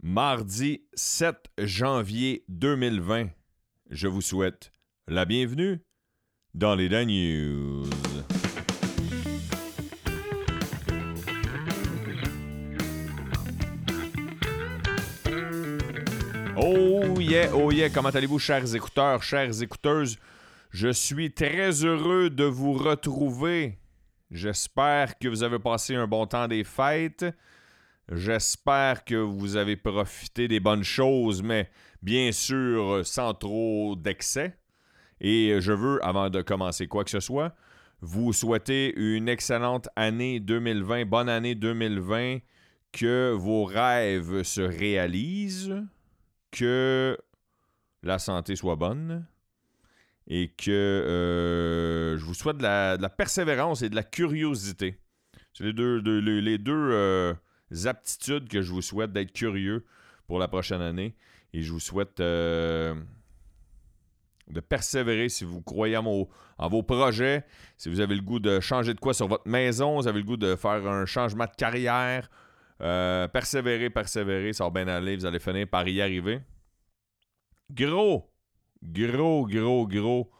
Mardi 7 janvier 2020. Je vous souhaite la bienvenue dans les Dan News. Oh yeah, oh yeah, comment allez-vous chers écouteurs, chères écouteuses? Je suis très heureux de vous retrouver. J'espère que vous avez passé un bon temps des fêtes. J'espère que vous avez profité des bonnes choses, mais bien sûr sans trop d'excès. Et je veux, avant de commencer quoi que ce soit, vous souhaiter une excellente année 2020, bonne année 2020, que vos rêves se réalisent, que la santé soit bonne et que euh, je vous souhaite de la, persévérance et de la curiosité. C'est les, deux euh, aptitudes que je vous souhaite d'être curieux pour la prochaine année. Et je vous souhaite euh, de persévérer si vous croyez en vos, en vos, projets, si vous avez le goût de changer de quoi sur votre maison, vous avez le goût de faire un changement de carrière. Euh, persévérer, persévérer, ça va bien aller, vous allez finir par y arriver. Gros, gros, gros, gros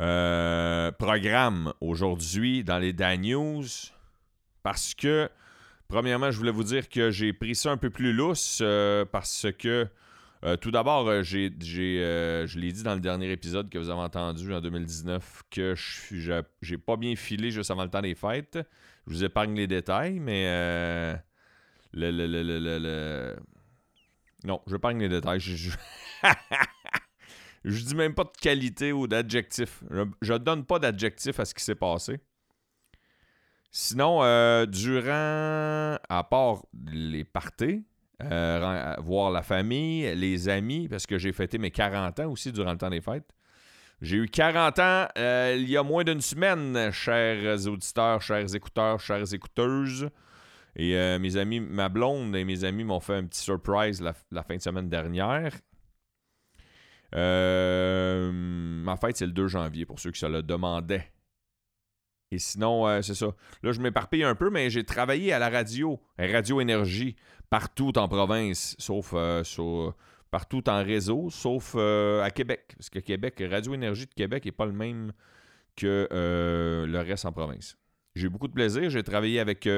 euh, programme aujourd'hui dans les Dan News parce que, premièrement, je voulais vous dire que j'ai pris ça un peu plus lousse euh, parce que, euh, tout d'abord, j'ai, euh, je l'ai dit dans le dernier épisode que vous avez entendu en 2019 que je j'ai pas bien filé juste avant le temps des fêtes. Je vous épargne les détails, mais le, le, le, le, Non, je épargne les détails. Je, je... je dis même pas de qualité ou d'adjectif. Je, je donne pas d'adjectif à ce qui s'est passé. Sinon, euh, durant, à part les parties, euh, voir la famille, les amis, parce que j'ai fêté mes 40 ans aussi durant le temps des fêtes. J'ai eu 40 ans euh, il y a moins d'une semaine, chers auditeurs, chers écouteurs, chères écouteuses. Et euh, mes amis, ma blonde et mes amis m'ont fait un petit surprise la, la fin de semaine dernière. Euh, ma fête, c'est le 2 janvier, pour ceux qui se le demandaient. Et sinon, euh, c'est ça. Là, je m'éparpille un peu, mais j'ai travaillé à la radio, Radio Énergie, partout en province, sauf euh, partout en réseau, sauf euh, à Québec. Parce que Québec, Radio Énergie de Québec n'est pas le même que le reste en province. J'ai eu beaucoup de plaisir. J'ai travaillé avec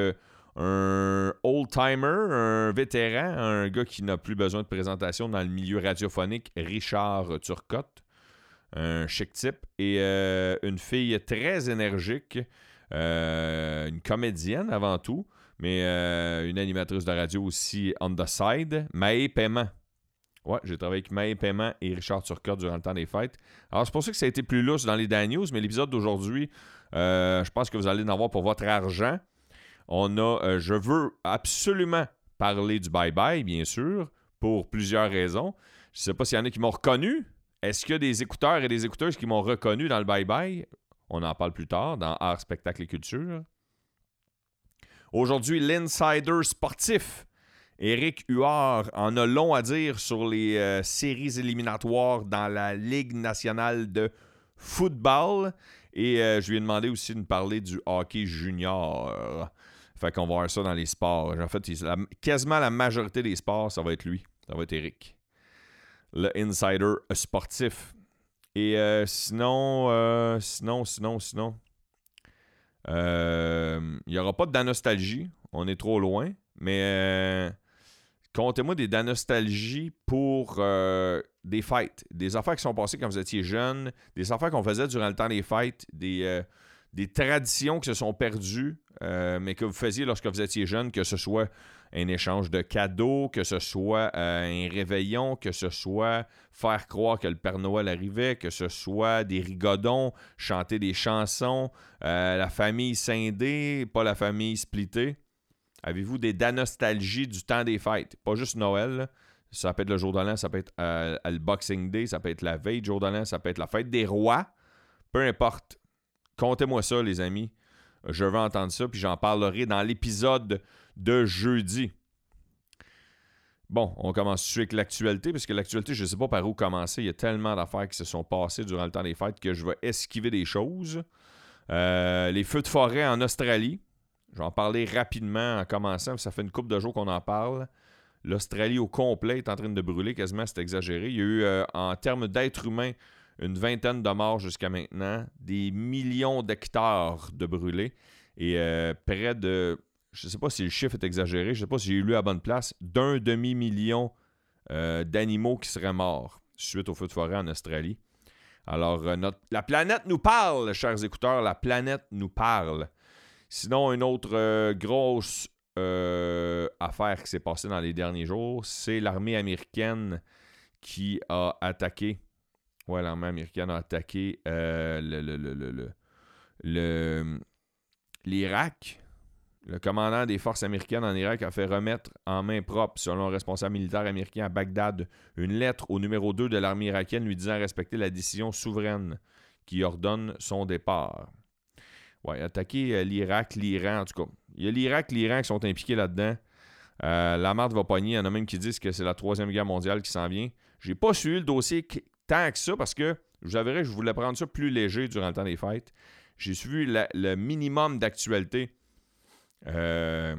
un old-timer, un vétéran, un gars qui n'a plus besoin de présentation dans le milieu radiophonique, Richard Turcotte un chic type, et euh, une fille très énergique, euh, une comédienne avant tout, mais euh, une animatrice de radio aussi on the side, Maë Paiement. Ouais, j'ai travaillé avec Maë Paiement et Richard Turcotte durant le temps des fêtes. Alors, c'est pour ça que ça a été plus lousse dans les Dan News, mais l'épisode d'aujourd'hui, je pense que vous allez en avoir pour votre argent. On a, je veux absolument parler du bye-bye, bien sûr, pour plusieurs raisons. Je ne sais pas s'il y en a qui m'ont reconnu, est-ce qu'il y a des écouteurs et des écouteuses qui m'ont reconnu dans le bye-bye? On en parle plus tard dans Art, Spectacle et Culture. Aujourd'hui, l'insider sportif. Éric Huard en a long à dire sur les euh, séries éliminatoires dans la Ligue nationale de football. Et euh, je lui ai demandé aussi de me parler du hockey junior. Fait qu'on va voir ça dans les sports. En fait, quasiment la majorité des sports, ça va être lui. Ça va être Éric le insider sportif. Et euh, sinon, euh, sinon, sinon, sinon, euh, il n'y aura pas de danostalgie. On est trop loin. Mais comptez-moi des danostalgies pour des fêtes. Des affaires qui sont passées quand vous étiez jeune. Des affaires qu'on faisait durant le temps des fêtes. Des, des traditions qui se sont perdues, mais que vous faisiez lorsque vous étiez jeune, que ce soit un échange de cadeaux, que ce soit euh, un réveillon, que ce soit faire croire que le Père Noël arrivait, que ce soit des rigodons, chanter des chansons, euh, la famille scindée, pas la famille splittée. Avez-vous des danostalgies du temps des fêtes? Pas juste Noël, là. ça peut être le jour de ça peut être euh, le Boxing Day, ça peut être la veille du jour de ça peut être la fête des rois. Peu importe. Comptez-moi ça, les amis. Je veux entendre ça, puis j'en parlerai dans l'épisode de jeudi. Bon, on commence tout avec l'actualité, parce que l'actualité, je ne sais pas par où commencer. Il y a tellement d'affaires qui se sont passées durant le temps des fêtes que je vais esquiver des choses. Euh, les feux de forêt en Australie. Je vais en parler rapidement en commençant, ça fait une couple de jours qu'on en parle. L'Australie au complet est en train de brûler, quasiment, c'est exagéré. Il y a eu, euh, en termes d'êtres humains, une vingtaine de morts jusqu'à maintenant, des millions d'hectares de brûlés et euh, près de, je ne sais pas si le chiffre est exagéré, je ne sais pas si j'ai lu à bonne place, d'un demi-million euh, d'animaux qui seraient morts suite au feu de forêt en Australie. Alors, la planète nous parle, chers écouteurs, la planète nous parle. Sinon, une autre grosse euh, affaire qui s'est passée dans les derniers jours, c'est l'armée américaine qui a attaqué. Ouais, l'armée américaine a attaqué euh, le, l'Irak. Le commandant des forces américaines en Irak a fait remettre en main propre, selon un responsable militaire américain à Bagdad, une lettre au numéro 2 de l'armée irakienne lui disant respecter la décision souveraine qui ordonne son départ. Ouais, attaquer euh, l'Irak, l'Iran, en tout cas. Il y a l'Irak, l'Iran qui sont impliqués là-dedans. Euh, la marde va pogner. Il y en a même qui disent que c'est la Troisième Guerre mondiale qui s'en vient. J'ai pas suivi le dossier tant que ça parce que, je vous avouerai, je voulais prendre ça plus léger durant le temps des fêtes. J'ai suivi le minimum d'actualité euh,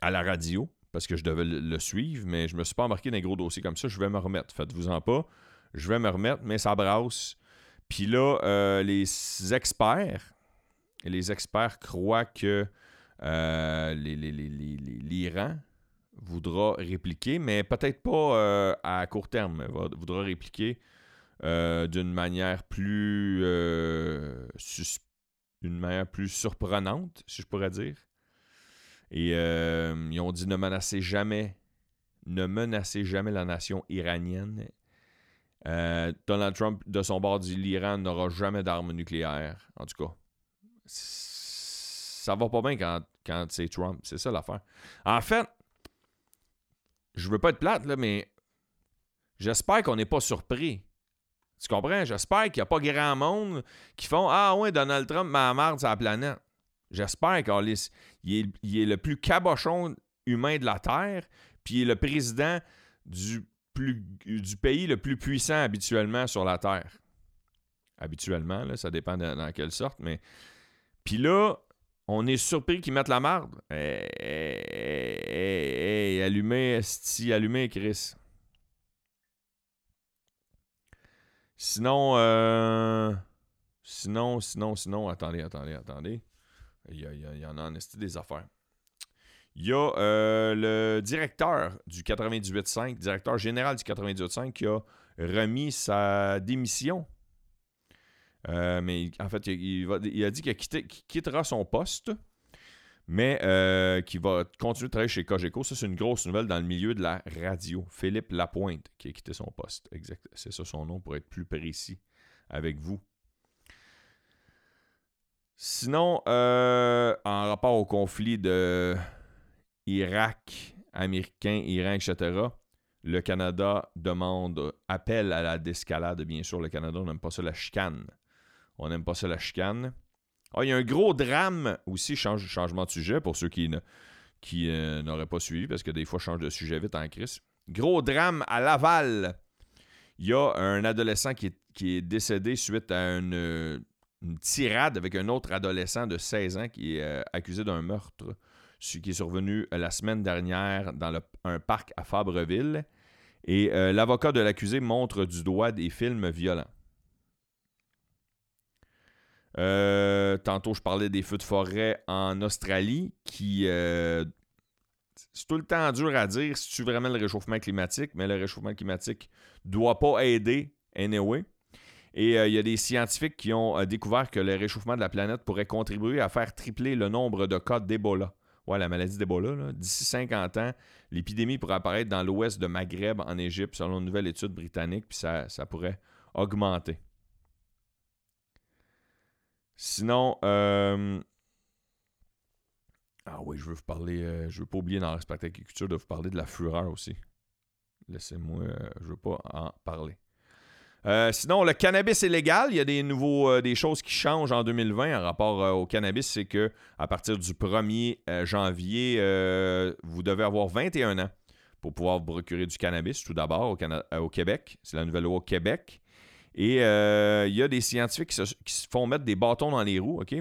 à la radio parce que je devais le, suivre, mais je me suis pas embarqué dans gros dossiers comme ça. Je vais me remettre. Faites-vous-en pas. Je vais me remettre, mais ça brasse. Puis là, euh, les experts, les experts croient que euh, l'Iran voudra répliquer, mais peut-être pas à court terme, voudra répliquer d'une manière plus d'une manière plus surprenante, si je pourrais dire. Et ils ont dit ne menacez jamais, ne menacez jamais la nation iranienne euh, Donald Trump, de son bord, dit l'Iran n'aura jamais d'armes nucléaires. En tout cas, ça va pas bien quand, quand c'est Trump. C'est ça l'affaire. En fait, je veux pas être plate, là, mais j'espère qu'on n'est pas surpris. Tu comprends? J'espère qu'il n'y a pas grand monde qui font Ah ouais, Donald Trump m'a marre sur la planète. J'espère est, il est le plus cabochon humain de la Terre, puis il est le président du du pays le plus puissant habituellement sur la Terre. Habituellement, là, ça dépend dans quelle sorte, mais. Puis là, on est surpris qu'ils mettent la marde. Hé, hé, hé, allumez, esti, allumez, Chris. Sinon, euh... sinon, sinon, sinon, attendez, attendez, attendez. Il y, y en a en des affaires. Il y a euh, le directeur du 98.5, directeur général du 98.5, qui a remis sa démission. Euh, mais en fait, il, a dit qu'il quittera son poste, mais euh, qu'il va continuer de travailler chez Cogeco. Ça, c'est une grosse nouvelle dans le milieu de la radio. Philippe Lapointe qui a quitté son poste. Exact. C'est ça son nom pour être plus précis avec vous. Sinon, en rapport au conflit de Irak, Américain, Iran, etc., le Canada demande, appel à la descalade, bien sûr. Le Canada, on n'aime pas ça la chicane. On n'aime pas ça la chicane. Ah, il y a un gros drame aussi, change, changement de sujet pour ceux qui, euh, n'auraient pas suivi, parce que des fois, je change de sujet vite en crise. Gros drame à Laval. Il y a un adolescent qui est, décédé suite à une, tirade avec un autre adolescent de 16 ans qui est euh, accusé d'un meurtre ce qui est survenu euh, la semaine dernière dans un parc à Fabreville. Et euh, l'avocat de l'accusé montre du doigt des films violents. Euh, tantôt, je parlais des feux de forêt en Australie, qui. c'est tout le temps dur à dire si tu vraiment le réchauffement climatique, mais le réchauffement climatique doit pas aider anyway. Et il y a des scientifiques qui ont découvert que le réchauffement de la planète pourrait contribuer à faire tripler le nombre de cas d'Ebola ouais, la maladie d'Ebola, d'ici 50 ans, l'épidémie pourrait apparaître dans l'ouest de Maghreb, en Égypte, selon une nouvelle étude britannique, puis ça, pourrait augmenter. Sinon, euh, ah oui, je veux vous parler, euh, je veux pas oublier dans la agriculture de vous parler de la fureur aussi. Laissez-moi, euh, je veux pas en parler. Euh, sinon, le cannabis est légal. Il y a des nouveaux, euh, des choses qui changent en 2020 en rapport au cannabis. C'est que à partir du 1er janvier, vous devez avoir 21 ans pour pouvoir vous procurer du cannabis, tout d'abord au, au, Québec. C'est la nouvelle loi au Québec. Et il y a des scientifiques qui se, font mettre des bâtons dans les roues, OK?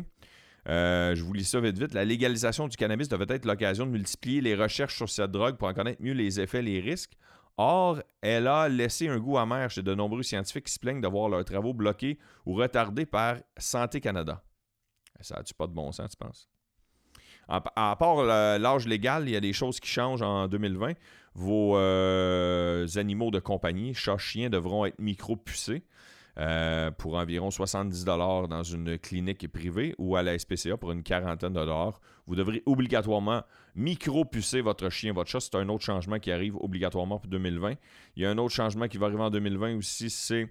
Euh, je vous lis ça vite vite. La légalisation du cannabis devait être l'occasion de multiplier les recherches sur cette drogue pour en connaître mieux les effets, les risques. Or, elle a laissé un goût amer chez de nombreux scientifiques qui se plaignent de voir leurs travaux bloqués ou retardés par Santé Canada. Ça n'a-tu pas de bon sens, tu penses? À, part l'âge légal, il y a des choses qui changent en 2020. Vos euh, animaux de compagnie, chats, chiens, devront être micro-pucés. Euh, pour environ 70 dans une clinique privée ou à la SPCA pour une quarantaine de dollars. Vous devrez obligatoirement micro-pucer votre chien, votre chat. C'est un autre changement qui arrive obligatoirement pour 2020. Il y a un autre changement qui va arriver en 2020 aussi, c'est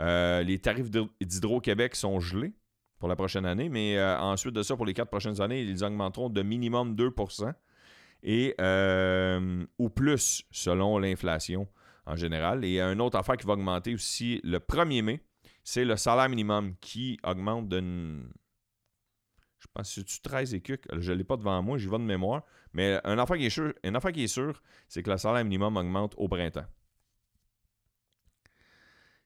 euh, les tarifs d'Hydro-Québec sont gelés pour la prochaine année, mais euh, ensuite de ça, pour les quatre prochaines années, ils augmenteront de minimum 2% et, ou plus selon l'inflation en général. Et une autre affaire qui va augmenter aussi le 1er mai, c'est le salaire minimum qui augmente de. Je pense que c'est 13 et Je ne l'ai pas devant moi, j'y vais de mémoire. Mais une affaire qui est sûre, qui est c'est que le salaire minimum augmente au printemps.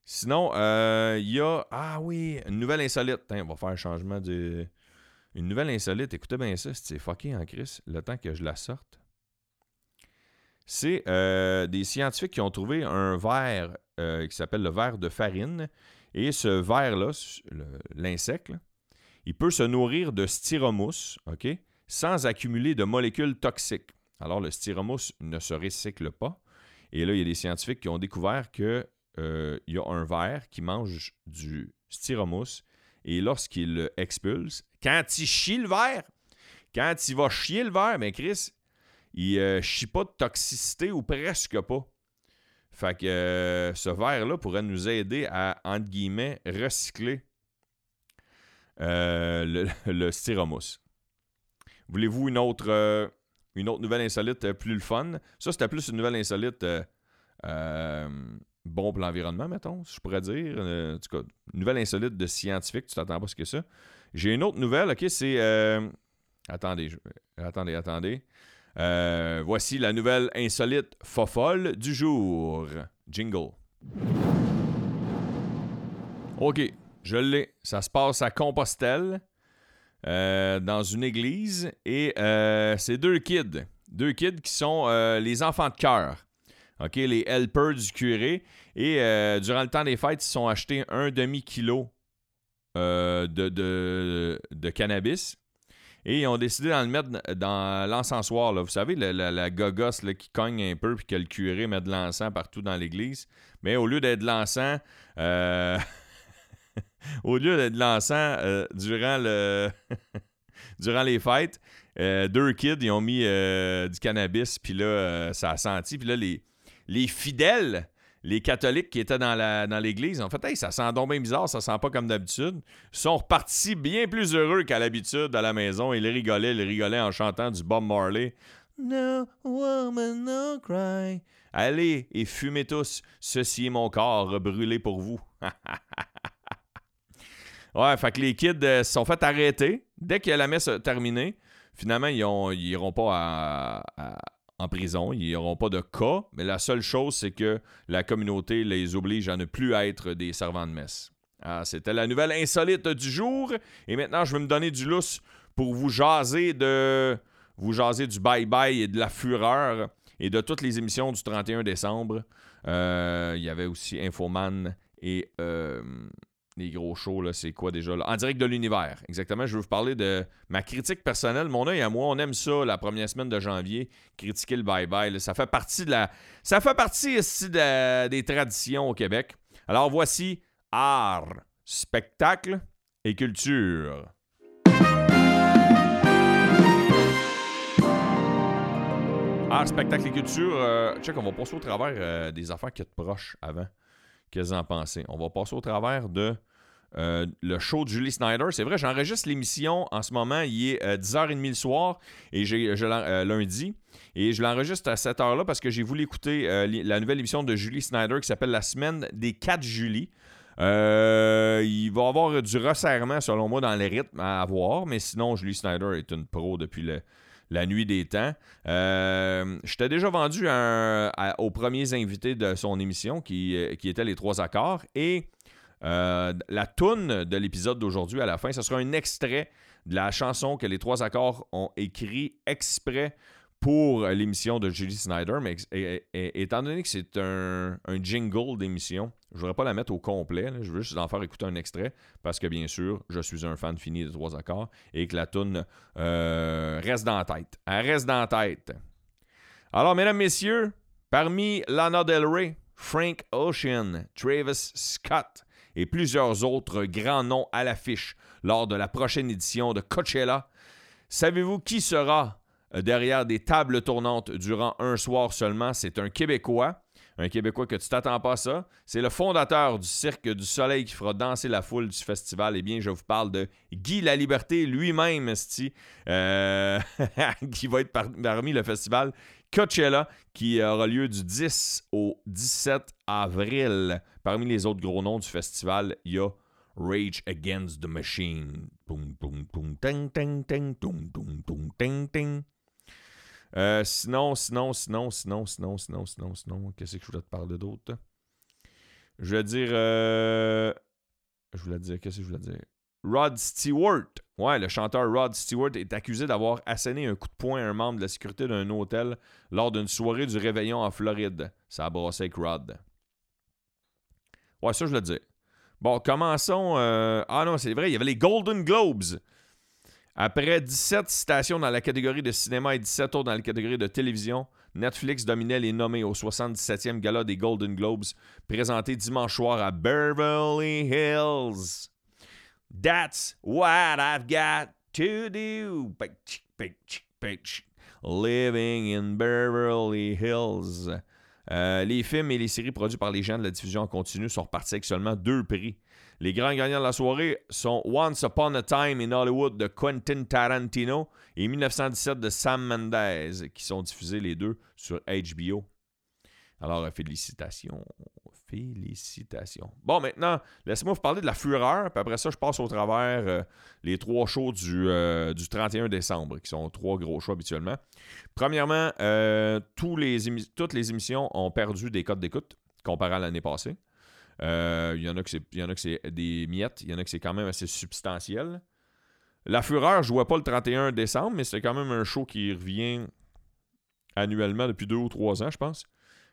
Sinon, euh, il y a. Ah oui, une nouvelle insolite. on va faire un changement de. Une nouvelle insolite. Écoutez bien ça, c'est fucké en crise. Le temps que je la sorte c'est euh, des scientifiques qui ont trouvé un verre euh, qui s'appelle le verre de farine. Et ce verre-là, l'insecte, il peut se nourrir de styromousse, OK, sans accumuler de molécules toxiques. Alors, le styromousse ne se recycle pas. Et là, il y a des scientifiques qui ont découvert qu'il euh, y a un verre qui mange du styromousse. Et lorsqu'il le expulse, quand il chie le verre, quand il va chier le verre, mais Chris, il ne euh, chie pas de toxicité ou presque pas. Fait que euh, ce verre-là pourrait nous aider à, entre guillemets, recycler euh, le, le, styromousse. Voulez-vous une autre, une autre nouvelle insolite plus le fun? Ça, c'était plus une nouvelle insolite bon pour l'environnement, mettons, je pourrais dire. en tout cas, une nouvelle insolite de scientifique, tu t'attends pas à ce que ça. J'ai une autre nouvelle, ok, c'est... attendez, attendez, attendez. Euh, voici la nouvelle insolite fofolle du jour. Jingle. OK, je l'ai. Ça se passe à Compostelle, euh, dans une église, et euh, c'est deux kids. Deux kids qui sont les enfants de cœur. OK, les helpers du curé. Et durant le temps des fêtes, ils sont achetés un demi-kilo de, de, cannabis et ils ont décidé d'en le mettre dans l'encensoir. Vous savez, la, gogosse qui cogne un peu puis que le curé met de l'encens partout dans l'église. Mais au lieu d'être de l'encens, euh, au lieu d'être de l'encens euh, durant, le durant les fêtes, euh, deux kids, ils ont mis du cannabis, puis là, ça a senti. Puis là, les, les fidèles les catholiques qui étaient dans, l'église ont fait Hey, ça sent donc bien bizarre, ça sent pas comme d'habitude. Sont repartis bien plus heureux qu'à l'habitude à la maison. Ils rigolaient, ils rigolaient en chantant du Bob Marley. No woman, no cry. Allez et fumez tous. Ceci est mon corps brûlé pour vous. ouais, fait que les kids euh, se sont fait arrêter. Dès que la messe terminée, finalement, ils n'iront pas à en prison. Ils n'auront pas de cas, mais la seule chose, c'est que la communauté les oblige à ne plus être des servants de messe. Ah, C'était la nouvelle insolite du jour. Et maintenant, je vais me donner du lousse pour vous jaser de vous jaser du bye-bye et de la fureur et de toutes les émissions du 31 décembre. Euh, il y avait aussi Infoman et euh, les gros shows, c'est quoi déjà? En direct de l'univers, exactement. Je veux vous parler de ma critique personnelle. Mon œil à moi, on aime ça la première semaine de janvier, critiquer le bye-bye. Ça fait partie de la. Ça fait partie ici des traditions au Québec. Alors voici art, spectacle et culture. Art, spectacle et culture. Euh, check, on va passer au travers euh, des affaires qui te proches avant. Qu'est-ce en pensez? On va passer au travers de euh, le show de Julie Snyder. C'est vrai, j'enregistre l'émission en ce moment. Il est 10h30 euh, le soir et j'ai, euh, lundi. Et je l'enregistre à cette heure-là parce que j'ai voulu écouter la nouvelle émission de Julie Snyder qui s'appelle La semaine des 4 Julie. il va y avoir du resserrement, selon moi, dans les rythmes à avoir. Mais sinon, Julie Snyder est une pro depuis le, la nuit des temps. Euh, J'étais déjà vendu aux premiers invités de son émission qui, euh, qui étaient les trois accords. Et Euh, la toune de l'épisode d'aujourd'hui à la fin, ce sera un extrait de la chanson que les trois accords ont écrit exprès pour l'émission de Julie Snyder, mais étant donné que c'est un, jingle d'émission, je ne voudrais pas la mettre au complet, je veux juste en faire écouter un extrait, parce que bien sûr, je suis un fan fini de trois accords, et que la toune euh, reste dans la tête. Elle reste dans la tête. Alors, mesdames, messieurs, parmi Lana Del Rey, Frank Ocean, Travis Scott et plusieurs autres grands noms à l'affiche lors de la prochaine édition de Coachella, savez-vous qui sera euh, derrière des tables tournantes durant un soir seulement? C'est un Québécois. Un Québécois que tu t'attends pas à ça. C'est le fondateur du Cirque du Soleil qui fera danser la foule du festival. Eh bien, je vous parle de Guy La Liberté lui-même, euh, qui va être parmi le festival Coachella, qui aura lieu du 10 au 17 avril. Parmi les autres gros noms du festival, il y a Rage Against the Machine. Euh, sinon, sinon, sinon, sinon, sinon, sinon, sinon, sinon, qu'est-ce que je voulais te parler d'autre? Je voulais dire. Euh, je voulais dire, qu'est-ce que je voulais dire? Rod Stewart. Ouais, le chanteur Rod Stewart est accusé d'avoir asséné un coup de poing à un membre de la sécurité d'un hôtel lors d'une soirée du réveillon en Floride. Ça a brassé avec Rod. Ouais, ça, je voulais dire. Bon, commençons. Euh, ah non, c'est vrai, il y avait les Golden Globes. Après 17 citations dans la catégorie de cinéma et 17 autres dans la catégorie de télévision, Netflix dominait les nommés au 77e gala des Golden Globes, présenté dimanche soir à Beverly Hills. That's what I've got to do. Living in Beverly Hills. Euh, les films et les séries produits par les gens de la diffusion en continu sont repartis avec seulement deux prix. Les grands gagnants de la soirée sont Once Upon a Time in Hollywood de Quentin Tarantino et 1917 de Sam Mendes, qui sont diffusés les deux sur HBO. Alors, félicitations. Félicitations. Bon, maintenant, laissez-moi vous parler de la fureur, puis après ça, je passe au travers euh, les trois shows du, euh, du, 31 décembre, qui sont trois gros shows habituellement. Premièrement, euh, toutes les émissions ont perdu des codes d'écoute comparé à l'année passée. Euh, il y en a que c'est des miettes, il y en a que c'est quand même assez substantiel. La Fureur, je vois pas le 31 décembre, mais c'est quand même un show qui revient annuellement depuis deux ou trois ans, je pense.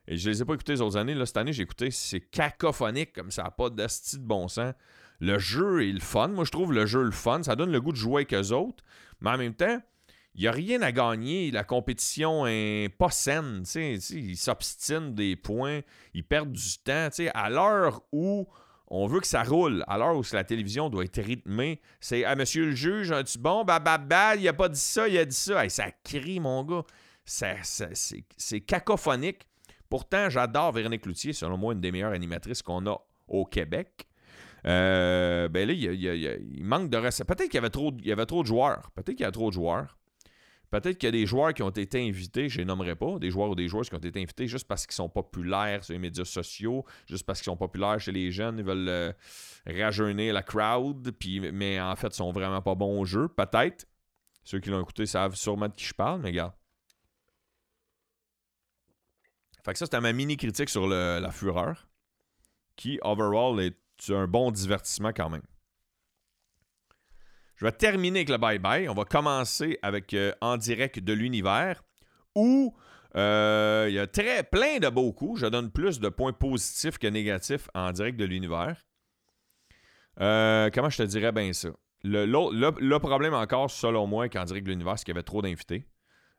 Et je les ai pas écoutés les autres années. Là, cette année, j'ai écouté, c'est cacophonique, comme ça n'a pas d'asti de bon sens. Le jeu est le fun. Moi, je trouve le jeu le fun. Ça donne le goût de jouer avec eux autres. Mais en même temps, il n'y a rien à gagner. La compétition est pas saine. ils s'obstinent des points, ils perdent du temps. À l'heure où on veut que ça roule, à l'heure où la télévision doit être rythmée, c'est Ah, monsieur le juge, un tu bon, bah, il a pas dit ça, il a dit ça. ça crie, mon gars. c'est cacophonique. Pourtant, j'adore Véronique Cloutier, selon moi, une des meilleures animatrices qu'on a au Québec. Euh, ben là, il, manque de recettes. Peut-être qu'il y avait trop de joueurs. Peut-être qu'il y a trop de joueurs. Peut-être qu'il y a des joueurs qui ont été invités, je les nommerai pas, des joueurs ou des joueuses qui ont été invités juste parce qu'ils sont populaires sur les médias sociaux, juste parce qu'ils sont populaires chez les jeunes, ils veulent euh, rajeunir la crowd, mais en fait, ils sont vraiment pas bons au jeu. Peut-être. Ceux qui l'ont écouté savent sûrement de qui je parle, mais regarde. Fait que ça, c'était ma mini critique sur la fureur, qui, overall, est un bon divertissement quand même. Je vais terminer avec le bye-bye. On va commencer avec euh, En direct de l'univers, où euh, il y a très plein de beaux coups. Je donne plus de points positifs que négatifs en direct de l'univers. Euh, comment je te dirais bien ça? Le, problème encore, selon moi, qu'en direct de l'univers, c'est qu'il y avait trop d'invités.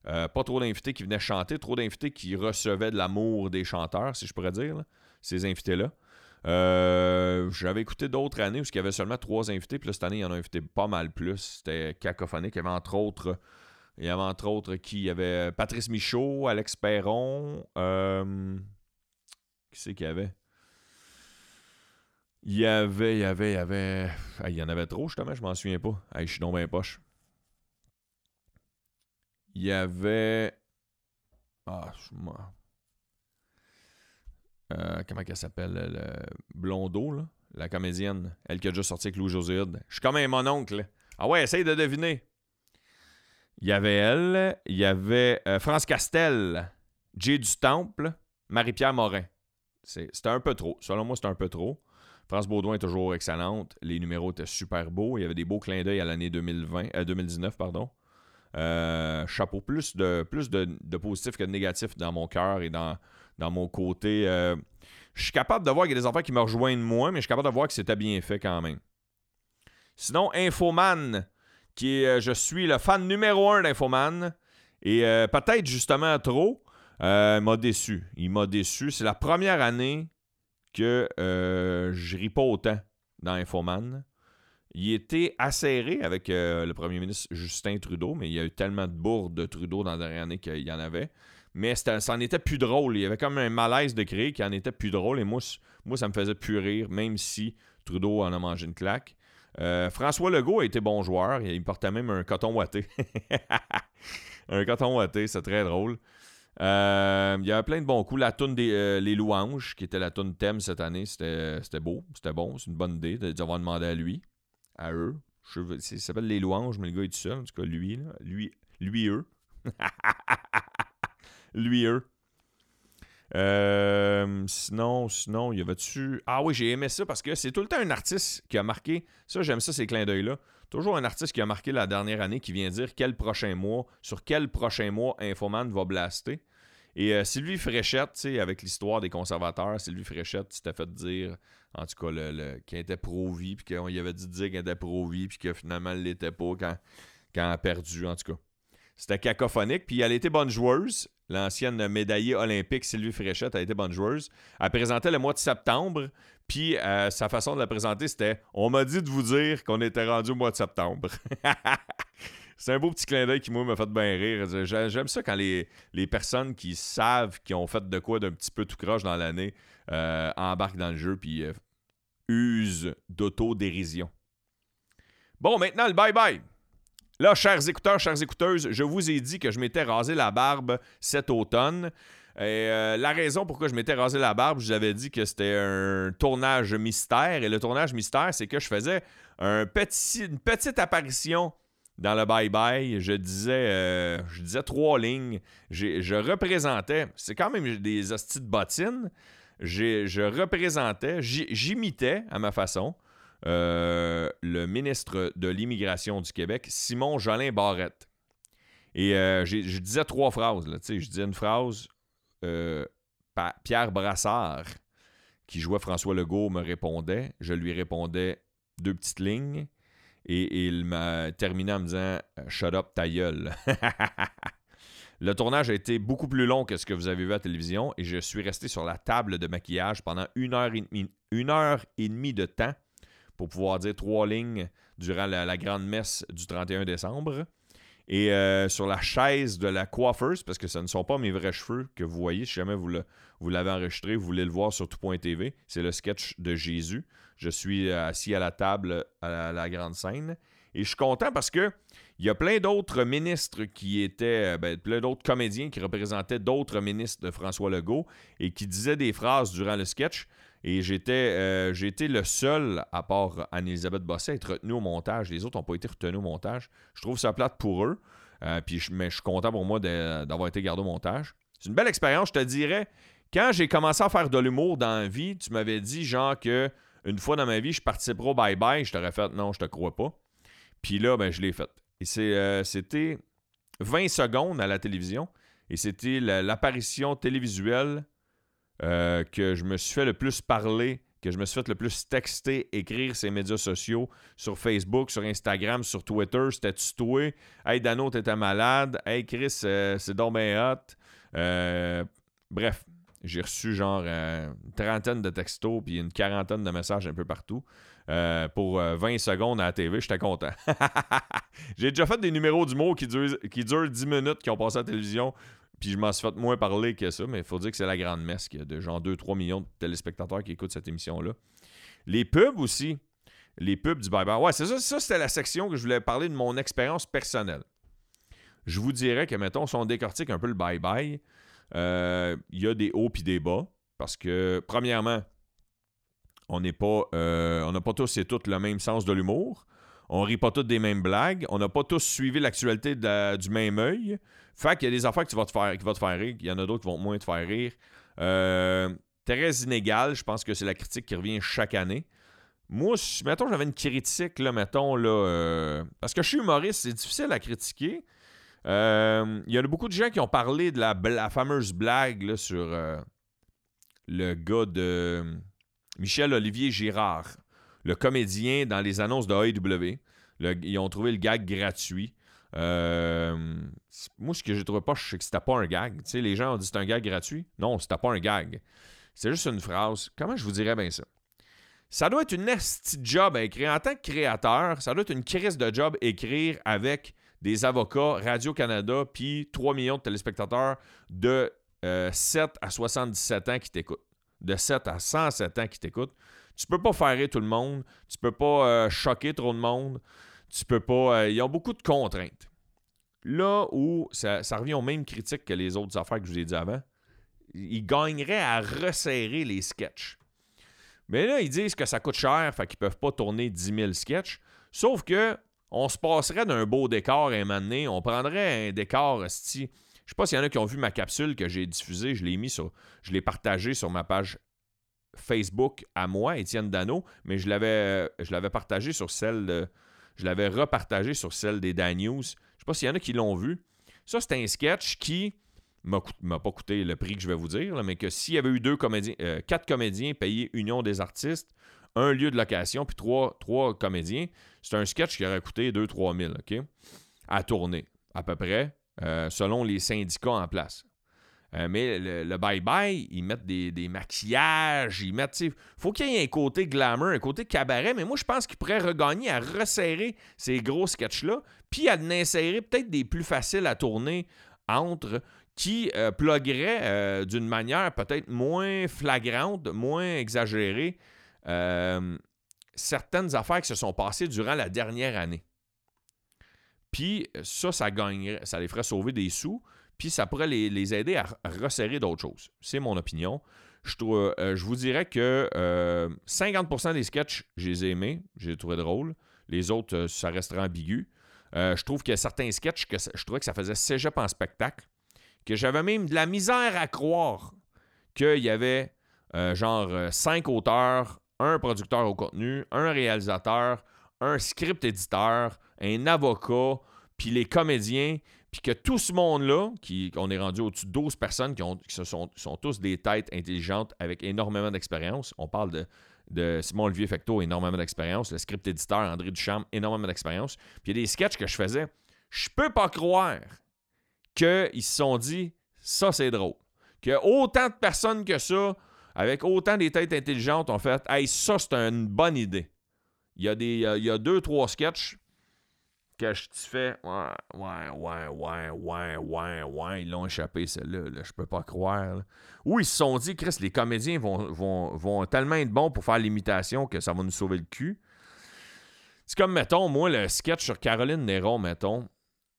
pas trop d'invités qui venaient chanter, trop d'invités qui recevaient de l'amour des chanteurs, si je pourrais dire, ces invités-là. Euh, j'avais écouté d'autres années où il y avait seulement trois invités, puis cette année, il y en a invité pas mal plus. C'était cacophonique. Il y avait entre autres. Il y avait entre autres qui? Il y avait Patrice Michaud, Alex Perron. Euh, qui c'est qu'il y avait? Il y avait, il y avait, il y avait. il y en avait trop, justement, je m'en souviens pas. je suis dans mes poches. Il y avait. Ah, moi. Euh, comment elle s'appelle? Le Blondeau, là, la comédienne, elle qui a déjà sorti avec Louis Je suis comme un mon oncle. Ah ouais, essaye de deviner. Il y avait elle, il y avait euh, France Castel, Jay du Temple, Marie-Pierre Morin. C'était un peu trop. Selon moi, c'était un peu trop. France Baudouin est toujours excellente. Les numéros étaient super beaux. Il y avait des beaux clins d'œil à l'année 2020, 2019. Pardon. Euh, chapeau, plus de, plus de, que de négatif dans mon cœur et dans, dans mon côté. Euh, je suis capable de voir qu'il y a des enfants qui me rejoignent moins, mais je suis capable de voir que c'était bien fait quand même. Sinon, Infoman, qui euh, je suis le fan numéro un d'Infoman, et peut-être justement trop, m'a déçu. Il m'a déçu. C'est la première année que euh, je ris pas autant dans Infoman. Il était acéré avec euh, le premier ministre Justin Trudeau, mais il y a eu tellement de bourdes de Trudeau dans la dernière année qu'il y en avait. Mais ça en était plus drôle. Il y avait comme un malaise de créer qui en était plus drôle. Et moi, ça me faisait plus rire, même si Trudeau en a mangé une claque. Euh, François Legault a été bon joueur. Il portait même un coton ouaté. un coton ouaté, c'est très drôle. Euh, il y avait plein de bons coups. La toune des euh, Les Louanges, qui était la toune thème cette année, c'était beau, c'était bon, c'est une bonne idée d'avoir demandé à lui, à eux. Je, ça s'appelle Les Louanges, mais le gars est tout seul, en tout cas lui, lui, lui, eux. lui, eux. Euh, sinon, sinon, il y avait-tu? Ah oui, j'ai aimé ça parce que c'est tout le temps un artiste qui a marqué. Ça, j'aime ça, ces clins d'œil-là. Toujours un artiste qui a marqué la dernière année qui vient dire quel prochain mois, sur quel prochain mois Infoman va blaster. Et euh, Sylvie Fréchette, tu sais, avec l'histoire des conservateurs, Sylvie Fréchette s'était fait dire, en tout cas, le, qu'elle était pro-vie, puis qu'on y avait dit dire qu'elle était pro-vie, puis que finalement, elle l'était pas quand, quand elle a perdu, en tout cas. C'était cacophonique, puis elle était bonne joueuse. L'ancienne médaillée olympique Sylvie Fréchette a été bonne joueuse. Elle présentait le mois de septembre, puis euh, sa façon de la présenter, c'était On m'a dit de vous dire qu'on était rendu au mois de septembre. C'est un beau petit clin d'œil qui, moi, m'a fait bien rire. J'aime ça quand les, personnes qui savent qu'ils ont fait de quoi d'un petit peu tout croche dans l'année euh, embarquent dans le jeu puis euh, usent d'autodérision. Bon, maintenant, le bye-bye. Là, chers écouteurs, chères écouteuses, je vous ai dit que je m'étais rasé la barbe cet automne. Euh, la raison pourquoi je m'étais rasé la barbe, je vous avais dit que c'était un tournage mystère. Et le tournage mystère, c'est que je faisais une petite apparition dans le bye-bye, je disais, euh, je disais trois lignes. Je représentais, c'est quand même des hosties de bottines. Je représentais, j'imitais à ma façon le ministre de l'Immigration du Québec, Simon Jolin Barrette. Et euh, je disais trois phrases. Là, je disais une phrase, Pierre Brassard, qui jouait François Legault, me répondait. Je lui répondais deux petites lignes. Et, il m'a terminé en me disant Shut up, ta gueule. Le tournage a été beaucoup plus long que ce que vous avez vu à la télévision et je suis resté sur la table de maquillage pendant une heure une heure et demie de temps pour pouvoir dire trois lignes durant la, grande messe du 31 décembre. Et euh, sur la chaise de la coiffeuse, parce que ce ne sont pas mes vrais cheveux que vous voyez, si jamais vous, l'avez enregistré, vous voulez le voir sur tout.tv, c'est le sketch de Jésus. Je suis assis à la table à la, grande scène. Et je suis content parce que il y a plein d'autres ministres qui étaient, euh, ben, plein d'autres comédiens qui représentaient d'autres ministres de François Legault et qui disaient des phrases durant le sketch. Et j'étais, euh, le seul, à part Anne-Elisabeth Bossé, à être retenu au montage. Les autres n'ont pas été retenus au montage. Je trouve ça plate pour eux. Euh, puis mais je suis content pour moi d'avoir été gardé au montage. C'est une belle expérience, je te dirais. Quand j'ai commencé à faire de l'humour dans la vie, tu m'avais dit genre que une fois dans ma vie, je participerai au bye-bye, je t'aurais fait non, je te crois pas. Puis là, ben, je l'ai fait. Et euh, c'était 20 secondes à la télévision. Et c'était l'apparition télévisuelle euh, que je me suis fait le plus parler, que je me suis fait le plus texter, écrire ces médias sociaux, sur Facebook, sur Instagram, sur Twitter. C'était toi? Hey Dano, t'étais malade. Hey Chris, euh, c'est donc hot. bref, j'ai reçu genre euh, une trentaine de textos puis une quarantaine de messages un peu partout. Euh, pour 20 euh, secondes à la TV, j'étais content. j'ai déjà fait des numéros d'humour qui durent, qui durent 10 minutes, qui ont passé à la télévision, puis je m'en suis fait moins parler que ça, mais il faut dire que c'est la grande messe qu'il y a de genre 2-3 millions de téléspectateurs qui écoutent cette émission-là. Les pubs aussi. Les pubs du bye-bye. Ouais, c'est ça, ça c'était la section que je voulais parler de mon expérience personnelle. Je vous dirais que, mettons, si on décortique un peu le bye-bye, euh, il y a des hauts et des bas. Parce que, premièrement, on n'est pas. Euh, on n'a pas tous et toutes le même sens de l'humour. On rit pas toutes des mêmes blagues. On n'a pas tous suivi l'actualité du même œil. Fait qu'il y a des affaires qui, vont te faire, qui vont te faire rire. Il y en a d'autres qui vont moins te faire rire. Euh, très inégal. Je pense que c'est la critique qui revient chaque année. moi, mettons, j'avais une critique, là, mettons, là, euh, parce que je suis humoriste, c'est difficile à critiquer. Euh, il y a beaucoup de gens qui ont parlé de la, fameuse blague sur euh, le gars de Michel-Olivier Girard, le comédien dans les annonces de AEW. ils ont trouvé le gag gratuit. Moi, ce que j'ai trouvé pas, c'est que c'était pas un gag. Tu les gens ont dit c'est un gag gratuit. Non, c'était pas un gag. C'est juste une phrase. Comment je vous dirais bien ça? Ça doit être une esti job à écrire. En tant que créateur, ça doit être une crise de job écrire avec des avocats, Radio-Canada, puis 3 millions de téléspectateurs de 7 euh, à 77 ans qui t'écoutent. De 7 à 107 ans qui t'écoutent. Tu peux pas faire tout le monde. Tu peux pas euh, choquer trop de monde. Tu peux pas. Il y a beaucoup de contraintes. Là où ça, ça, revient aux mêmes critiques que les autres affaires que je vous ai dit avant, ils gagneraient à resserrer les sketchs. Mais là, ils disent que ça coûte cher, fait qu'ils peuvent pas tourner 10 000 sketchs. Sauf que on se passerait d'un beau décor un moment donné. On prendrait un décor, sti. Je sais pas s'il y en a qui ont vu ma capsule que j'ai diffusée. Je l'ai mis sur. Je l'ai partagée sur ma page Facebook à moi, Étienne Dano, mais je l'avais, je l'avais partagé sur celle de. Je l'avais repartagé sur celle des Dan News. Je sais pas s'il y en a qui l'ont vu. Ça, c'est un sketch qui m'a pas coûté le prix que je vais vous dire, mais que s'il y avait eu deux comédiens, euh, quatre comédiens payés Union des artistes, un lieu de location, puis trois, comédiens, c'est un sketch qui aurait coûté 2-3 000, OK? À tourner, à peu près, euh, selon les syndicats en place. Euh, mais le bye-bye, ils mettent des, maquillages, ils mettent. faut qu'il y ait un côté glamour, un côté cabaret, mais moi, je pense qu'ils pourraient regagner à resserrer ces gros sketchs-là, puis à insérer peut-être des plus faciles à tourner entre qui euh, euh, d'une manière peut-être moins flagrante, moins exagérée, euh, certaines affaires qui se sont passées durant la dernière année. Puis ça, ça gagnerait, ça les ferait sauver des sous, puis ça pourrait les, aider à resserrer d'autres choses. C'est mon opinion. Je, trouve, je vous dirais que 50% des sketchs, je les ai aimés, j'ai trouvé drôle. Les autres, ça restera ambigu. je trouve a certains sketchs que je trouvais que ça faisait cégep en spectacle que j'avais même de la misère à croire qu'il y avait euh, genre euh, cinq auteurs, un producteur au contenu, un réalisateur, un script éditeur, un avocat, puis les comédiens, puis que tout ce monde-là, qui, on est rendu au-dessus de 12 personnes qui, ont, qui sont, tous des têtes intelligentes avec énormément d'expérience. On parle de, de Simon Olivier Fecto, énormément d'expérience. Le script éditeur, André Duchamp, énormément d'expérience. Puis il y a des sketchs que je faisais. Je peux pas croire qu'ils se sont dit ça, c'est drôle. Que autant de personnes que ça, avec autant des têtes intelligentes, ont fait Hey, ça, c'est une bonne idée. Il y a, des, il y a deux, trois sketchs que je fais Ouais, ouais, ouais, ouais, ouais, ouais, ouais. Ils l'ont échappé, celle-là. Là, je peux pas croire. Ou ils se sont dit Chris, les comédiens vont, vont, vont tellement être bons pour faire l'imitation que ça va nous sauver le cul. C'est comme, mettons, moi, le sketch sur Caroline Néron, mettons.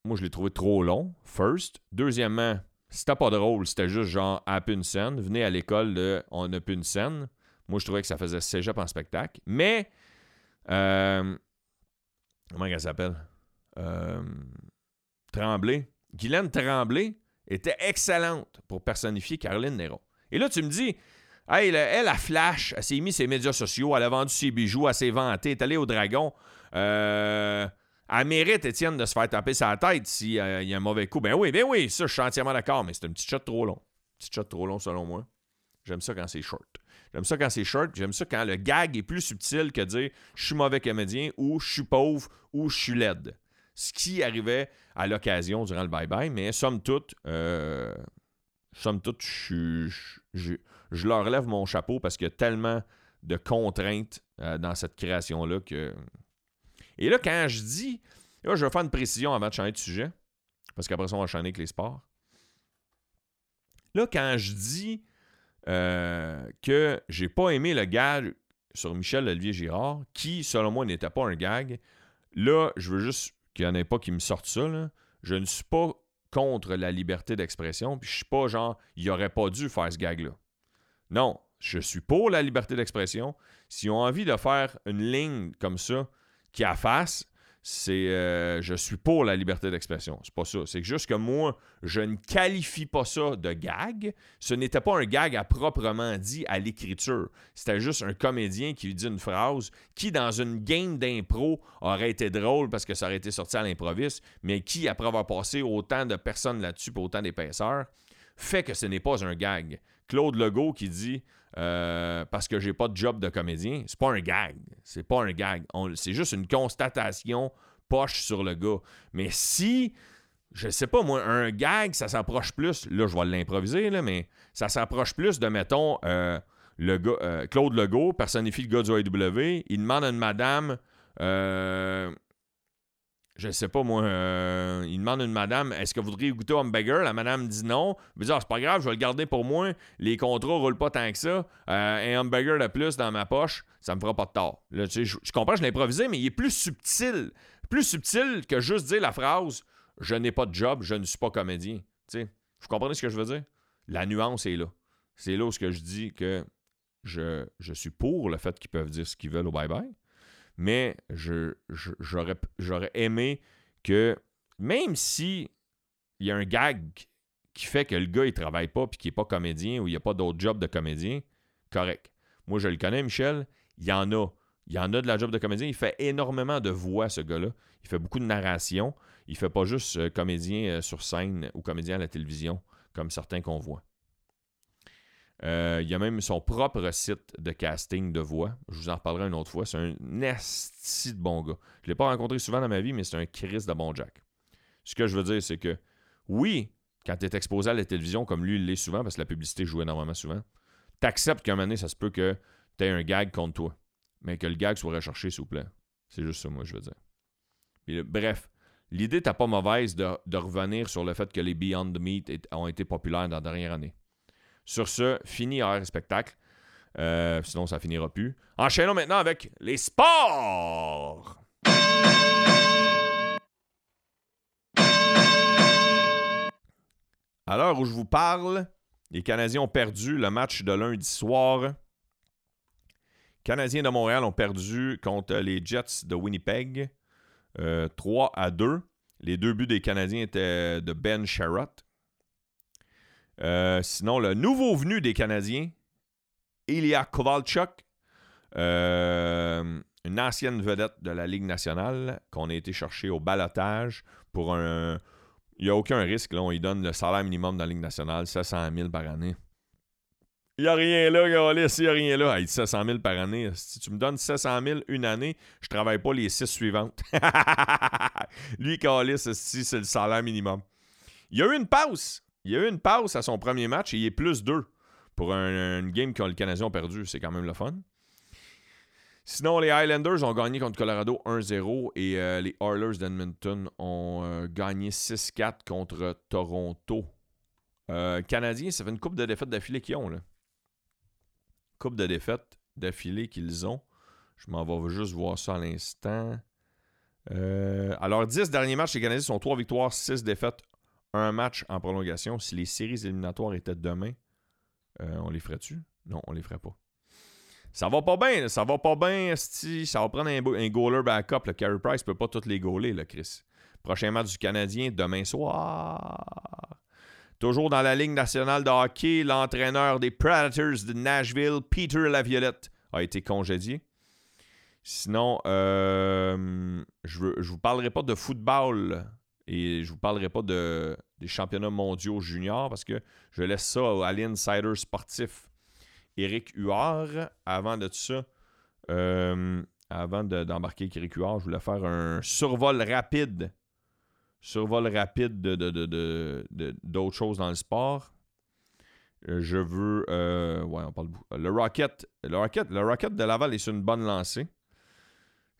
Moi, je l'ai trouvé trop long, first. Deuxièmement, c'était pas drôle, c'était juste genre, à une scène. Venez à l'école On n'a plus une scène. Moi, je trouvais que ça faisait cégep en spectacle. Mais, euh, comment elle s'appelle? Euh, Tremblay. Guylaine Tremblay était excellente pour personnifier Caroline Néron. Et là, tu me dis, hey, elle, a flash, elle s'est mis ses médias sociaux, elle a vendu ses bijoux, elle s'est vantée, elle est allée au dragon. Euh, elle mérite, Étienne, de se faire taper sa tête s'il y a un mauvais coup. Ben oui, ben oui, ça, je suis entièrement d'accord, mais c'est un petit shot trop long. Petit shot trop long, selon moi. J'aime ça quand c'est short. J'aime ça quand c'est short, j'aime ça quand le gag est plus subtil que dire je suis mauvais comédien ou je suis pauvre ou je suis laide. Ce qui arrivait à l'occasion durant le bye-bye, mais somme toute, euh, somme toute, je, je, leur lève mon chapeau parce qu'il y a tellement de contraintes euh, dans cette création-là que et là, quand je dis, là, je vais faire une précision avant de changer de sujet, parce qu'après ça, on va enchaîner avec les sports. Là, quand je dis euh, que j'ai pas aimé le gag sur Michel Olivier Girard, qui, selon moi, n'était pas un gag, là, je veux juste qu'il n'y en ait pas qui me sortent ça. Je ne suis pas contre la liberté d'expression, puis je suis pas genre, il aurait pas dû faire ce gag-là. Non, je suis pour la liberté d'expression. S'ils ont envie de faire une ligne comme ça, qui a face. C'est euh, je suis pour la liberté d'expression. C'est pas ça. C'est juste que moi, je ne qualifie pas ça de gag. Ce n'était pas un gag à proprement dit à l'écriture. C'était juste un comédien qui dit une phrase qui, dans une game d'impro, aurait été drôle parce que ça aurait été sorti à l'improviste, mais qui, après avoir passé autant de personnes là-dessus pour autant d'épaisseur, fait que ce n'est pas un gag. Claude Legault qui dit euh, parce que j'ai pas de job de comédien, c'est pas un gag. C'est pas un gag. C'est juste une constatation poche sur le gars. Mais si, je sais pas, moi, un gag, ça s'approche plus, là, je vais l'improviser, là, mais ça s'approche plus de, mettons, euh, le euh, Claude Legault personnifie le gars du il demande à une madame je sais pas moi, euh, il demande à une madame est-ce que vous voudriez goûter hamburger La madame dit non. Il dit ah, c'est pas grave, je vais le garder pour moi. Les contrats roulent pas tant que ça. Euh, un hamburger de plus dans ma poche, ça me fera pas de tort. Tu je, comprends, je l'ai improvisé, mais il est plus subtil. Plus subtil que juste dire la phrase je n'ai pas de job, je ne suis pas comédien. Tu vous comprenez ce que je veux dire? La nuance est là. C'est là où je dis que je suis pour le fait qu'ils peuvent dire ce qu'ils veulent au bye-bye mais j'aurais aimé que, même si il y a un gag qui fait que le gars, il travaille pas puis qu'il n'est pas comédien ou il n'y a pas d'autre job de comédien, correct. Moi, je le connais, Michel. Il y en a. Il y en a de la job de comédien. Il fait énormément de voix, ce gars-là. Il fait beaucoup de narration. Il fait pas juste euh, comédien euh, sur scène ou comédien à la télévision, comme certains qu'on voit. Euh, il y a même son propre site de casting de voix. Je vous en reparlerai une autre fois. C'est un nasty de bon gars. Je ne l'ai pas rencontré souvent dans ma vie, mais c'est un Chris de bon Jack. Ce que je veux dire, c'est que oui, quand tu es exposé à la télévision, comme lui, il l'est souvent, parce que la publicité joue énormément souvent, tu acceptes qu'à un moment donné, ça se peut que tu aies un gag contre toi. Mais que le gag soit recherché, s'il vous plaît. C'est juste ça, moi, je veux dire. bref, l'idée n'est pas mauvaise de, de, revenir sur le fait que les Beyond the Meat ont été populaires dans la dernière année. Sur ce, fini horaire spectacle. Euh, sinon, ça finira plus. Enchaînons maintenant avec les sports. À l'heure où je vous parle, les Canadiens ont perdu le match de lundi soir. Les Canadiens de Montréal ont perdu contre les Jets de Winnipeg 3 euh, à 2. Les deux buts des Canadiens étaient de Ben Sherratt. Euh, sinon, le nouveau venu des Canadiens, Ilya Kovalchuk, euh, une ancienne vedette de la Ligue nationale qu'on a été chercher au balotage pour un. Il n'y a aucun risque. Là, on lui donne le salaire minimum dans la Ligue nationale, 700 000 par année. Il n'y a rien là, Galis, il n'y a rien là. Hey, 700 000 par année. Si tu me donnes 700 000 une année, je ne travaille pas les six suivantes. Lui, Galis, c'est le salaire minimum. Il y a eu une pause. Il y a eu une pause à son premier match et il est plus 2 pour un, une game que le Canadien a perdu. C'est quand même le fun. Sinon, les Highlanders ont gagné contre Colorado 1-0 et euh, les Oilers d'Edmonton ont euh, gagné 6-4 contre Toronto. Euh, Canadiens, ça fait une coupe de défaites d'affilée qu'ils ont. Là. Coupe de défaites d'affilée qu'ils ont. Je m'en vais juste voir ça à l'instant. alors, 10 derniers matchs, les Canadiens sont 3 victoires, 6 défaites, un match en prolongation, si les séries éliminatoires étaient demain, euh, on les ferait-tu? Non, on les ferait pas. Ça va pas bien, ça va pas bien, ça va prendre un, goaler backup. Le Carey Price peut pas tous les goaler, là, Chris. Prochain match du Canadien, demain soir. Toujours dans la Ligue nationale de hockey, l'entraîneur des Predators de Nashville, Peter Laviolette, a été congédié. Sinon, euh, je ne vous parlerai pas de football et je ne vous parlerai pas de, des championnats mondiaux juniors parce que je laisse ça à l'insider sportif Éric Huard. Avant de tout ça, euh, avant d'embarquer avec Éric Huard, je voulais faire un survol rapide. Survol rapide de, d'autres choses dans le sport. Euh, je veux. Euh, ouais, on parle. Le Rocket, le Rocket. Le Rocket de Laval est sur une bonne lancée.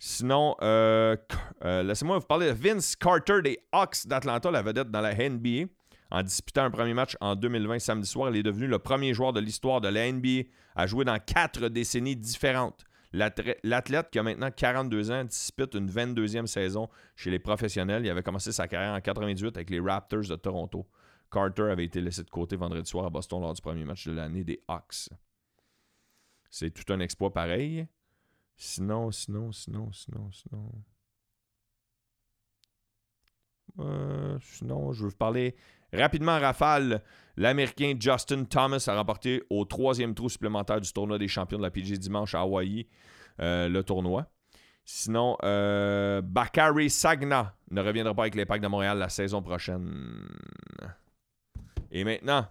Sinon, euh, euh, laissez-moi vous parler de Vince Carter des Hawks d'Atlanta, la vedette dans la NBA. En disputant un premier match en 2020 samedi soir, il est devenu le premier joueur de l'histoire de la NBA à jouer dans quatre décennies différentes. L'athlète qui a maintenant 42 ans dispute une 22e saison chez les professionnels. Il avait commencé sa carrière en 98 avec les Raptors de Toronto. Carter avait été laissé de côté vendredi soir à Boston lors du premier match de l'année des Hawks. C'est tout un exploit pareil. Sinon, sinon, sinon, sinon, sinon. sinon, je veux vous parler rapidement rafale. L'Américain Justin Thomas a remporté au troisième trou supplémentaire du tournoi des champions de la PG dimanche à Hawaï le tournoi. Sinon, Bakary Sagna ne reviendra pas avec les Packs de Montréal la saison prochaine. Et maintenant,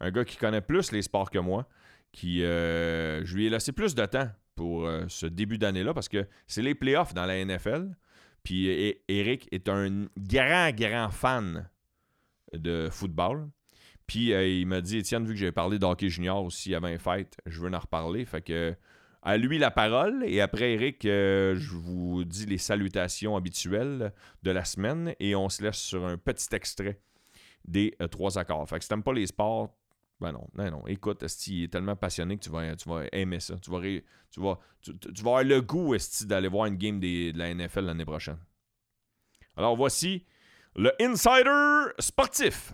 un gars qui connaît plus les sports que moi, qui euh, je lui ai laissé plus de temps pour euh, ce début d'année-là parce que c'est les playoffs dans la NFL. Puis Eric est un grand, grand fan de football. Puis euh, il m'a dit, Étienne, vu que j'ai parlé d'hockey junior aussi avant les fêtes, je veux en reparler. Fait que à lui la parole. Et après, Eric, je vous dis les salutations habituelles de la semaine et on se laisse sur un petit extrait des trois accords. Fait que si t'aimes pas les sports, ben non, non, non. Écoute, Esti est tellement passionné que tu vas, tu vas aimer ça. Tu vas, tu vas, tu, vas avoir le goût, Esti, d'aller voir une game de la NFL l'année prochaine. Alors voici le Insider sportif.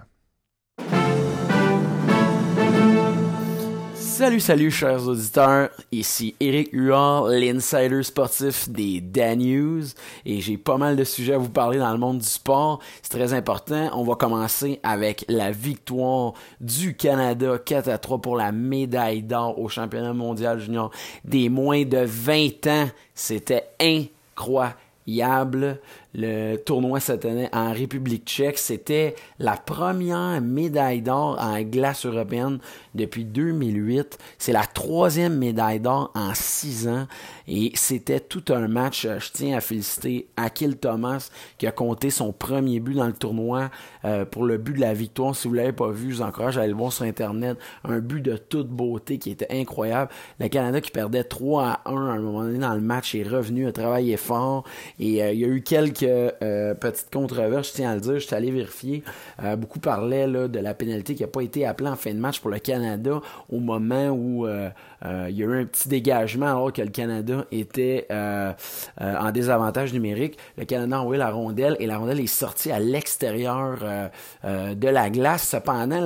Salut, salut, chers auditeurs. Ici Eric Huard, l'insider sportif des Dan News. Et j'ai pas mal de sujets à vous parler dans le monde du sport. C'est très important. On va commencer avec la victoire du Canada 4 à 3 pour la médaille d'or au championnat mondial junior des moins de 20 ans. C'était incroyable. Le tournoi cette année en République tchèque, c'était la première médaille d'or en glace européenne depuis 2008. C'est la troisième médaille d'or en six ans. Et c'était tout un match. Euh, je tiens à féliciter Akil Thomas qui a compté son premier but dans le tournoi euh, pour le but de la victoire. Si vous ne l'avez pas vu, je vous encourage à aller le voir sur Internet. Un but de toute beauté qui était incroyable. Le Canada qui perdait 3 à 1 à un moment donné dans le match est revenu, a travaillé fort. Et euh, il y a eu quelques petites controverses, je tiens à le dire. Je suis allé vérifier. beaucoup parlaient de la pénalité qui n'a pas été appelée en fin de match pour le Canada au moment où il y a eu un petit dégagement alors que le Canada était euh, en désavantage numérique. Le Canada a envoyé la rondelle et la rondelle est sortie à l'extérieur de la glace. Cependant,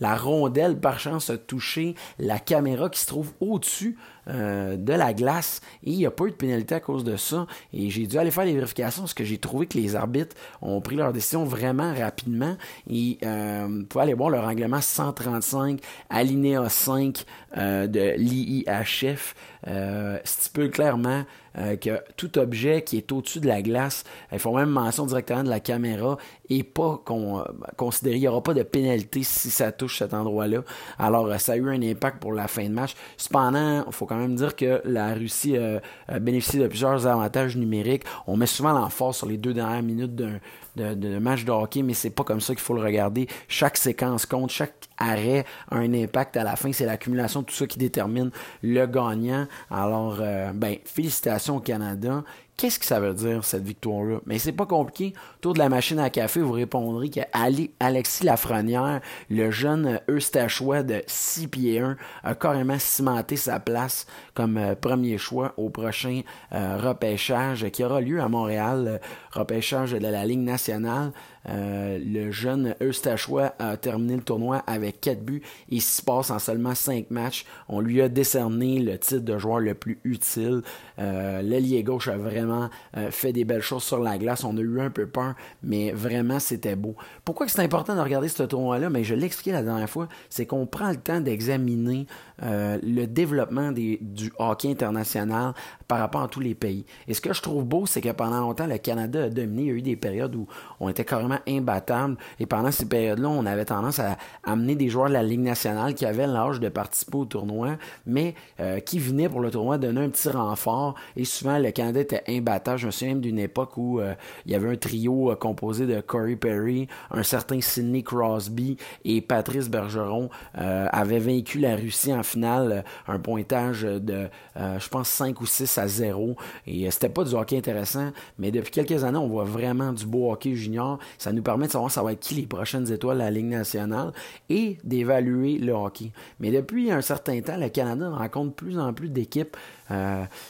la, rondelle, par chance, a touché la caméra qui se trouve au-dessus euh, de la glace et il n'y a pas eu de pénalité à cause de ça. Et j'ai dû aller faire des vérifications parce que j'ai trouvé que les arbitres ont pris leur décision vraiment rapidement. Et euh, vous pouvez aller voir le règlement 135, alinéa 5 euh, de l'IIHF euh, stipule clairement euh, que tout objet qui est au-dessus de la glace, il faut même mention directement de la caméra et pas qu'on considérer, il n'y aura pas de pénalité si ça touche cet endroit-là. Alors, ça a eu un impact pour la fin de match. Cependant, il faut quand même dire que la Russie a bénéficié de plusieurs avantages numériques. On met souvent l'emphase sur les deux dernières minutes d'un de, match de hockey, mais c'est pas comme ça qu'il faut le regarder. Chaque séquence compte, chaque arrêt a un impact à la fin. C'est l'accumulation de tout ça qui détermine le gagnant. Alors, euh, ben, félicitations au Canada. Qu'est-ce que ça veut dire, cette victoire-là? Mais c'est pas compliqué. Autour de la machine à café, vous répondrez qu'Alexis Lafrenière, le jeune Eustachois de 6 pieds 1, a carrément cimenté sa place comme euh, premier choix au prochain euh, repêchage qui aura lieu à Montréal, repêchage de la Ligue nationale. Euh, le jeune Eustachois a terminé le tournoi avec 4 buts et 6 passes en seulement 5 matchs. On lui a décerné le titre de joueur le plus utile. Euh, L'ailier gauche a vraiment euh, fait des belles choses sur la glace. On a eu un peu peur, mais vraiment c'était beau. Pourquoi c'est important de regarder ce tournoi-là? Mais je l'ai expliqué la dernière fois, c'est qu'on prend le temps d'examiner euh, le développement du hockey international par rapport à tous les pays. Et ce que je trouve beau, c'est que pendant longtemps, le Canada a dominé. Il y a eu des périodes où on était carrément imbattable. Et pendant ces périodes-là, on avait tendance à amener des joueurs de la Ligue nationale qui avaient l'âge de participer au tournoi, mais euh, qui venaient pour le tournoi donner un petit renfort. Et souvent, le Canada était imbattable. Je me souviens d'une époque où euh, il y avait un trio composé de Corey Perry, un certain Sidney Crosby et Patrice Bergeron avaient vaincu la Russie en finale, euh, un pointage de, euh, je pense, 5 ou 6 à 0. Et euh, c'était pas du hockey intéressant, mais depuis quelques années, on voit vraiment du beau hockey junior. Ça nous permet de savoir ça va être qui les prochaines étoiles de la Ligue nationale et d'évaluer le hockey. Mais depuis un certain temps, le Canada rencontre plus en plus d'équipes